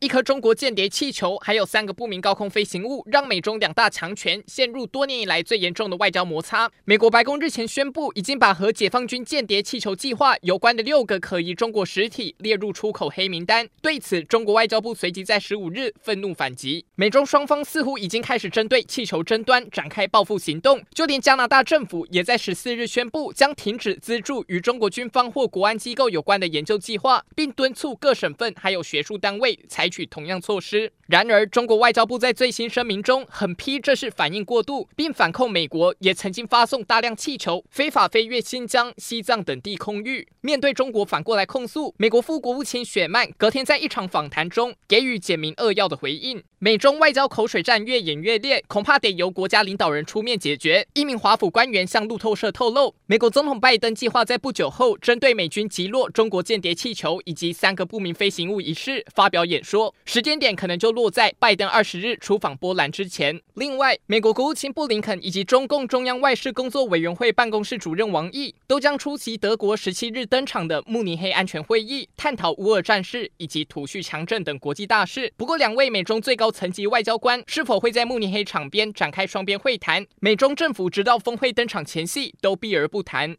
一颗中国间谍气球，还有三个不明高空飞行物，让美中两大强权陷入多年以来最严重的外交摩擦。美国白宫日前宣布，已经把和解放军间谍气球计划有关的六个可疑中国实体列入出口黑名单。对此，中国外交部随即在十五日愤怒反击。美中双方似乎已经开始针对气球争端展开报复行动，就连加拿大政府也在十四日宣布将停止资助与中国军方或国安机构有关的研究计划，并敦促各省份还有学术单位采取同样措施。然而，中国外交部在最新声明中狠批这是反应过度，并反控美国也曾经发送大量气球非法飞越新疆、西藏等地空域。面对中国反过来控诉，美国副国务卿雪曼隔天在一场访谈中给予简明扼要的回应。美中外交口水战越演越烈，恐怕得由国家领导人出面解决。一名华府官员向路透社透露，美国总统拜登计划在不久后针对美军击落中国间谍气球以及三个不明飞行物一事发表演说，时间点可能就落在拜登二十日出访波兰之前。另外，美国国务卿布林肯以及中共中央外事工作委员会办公室主任王毅都将出席德国十七日登场的慕尼黑安全会议，探讨乌俄战事以及土叙强震等国际大事。不过，两位美中最高层级外交官是否会在慕尼黑场边展开双边会谈？美中政府直到峰会登场前夕都避而不谈。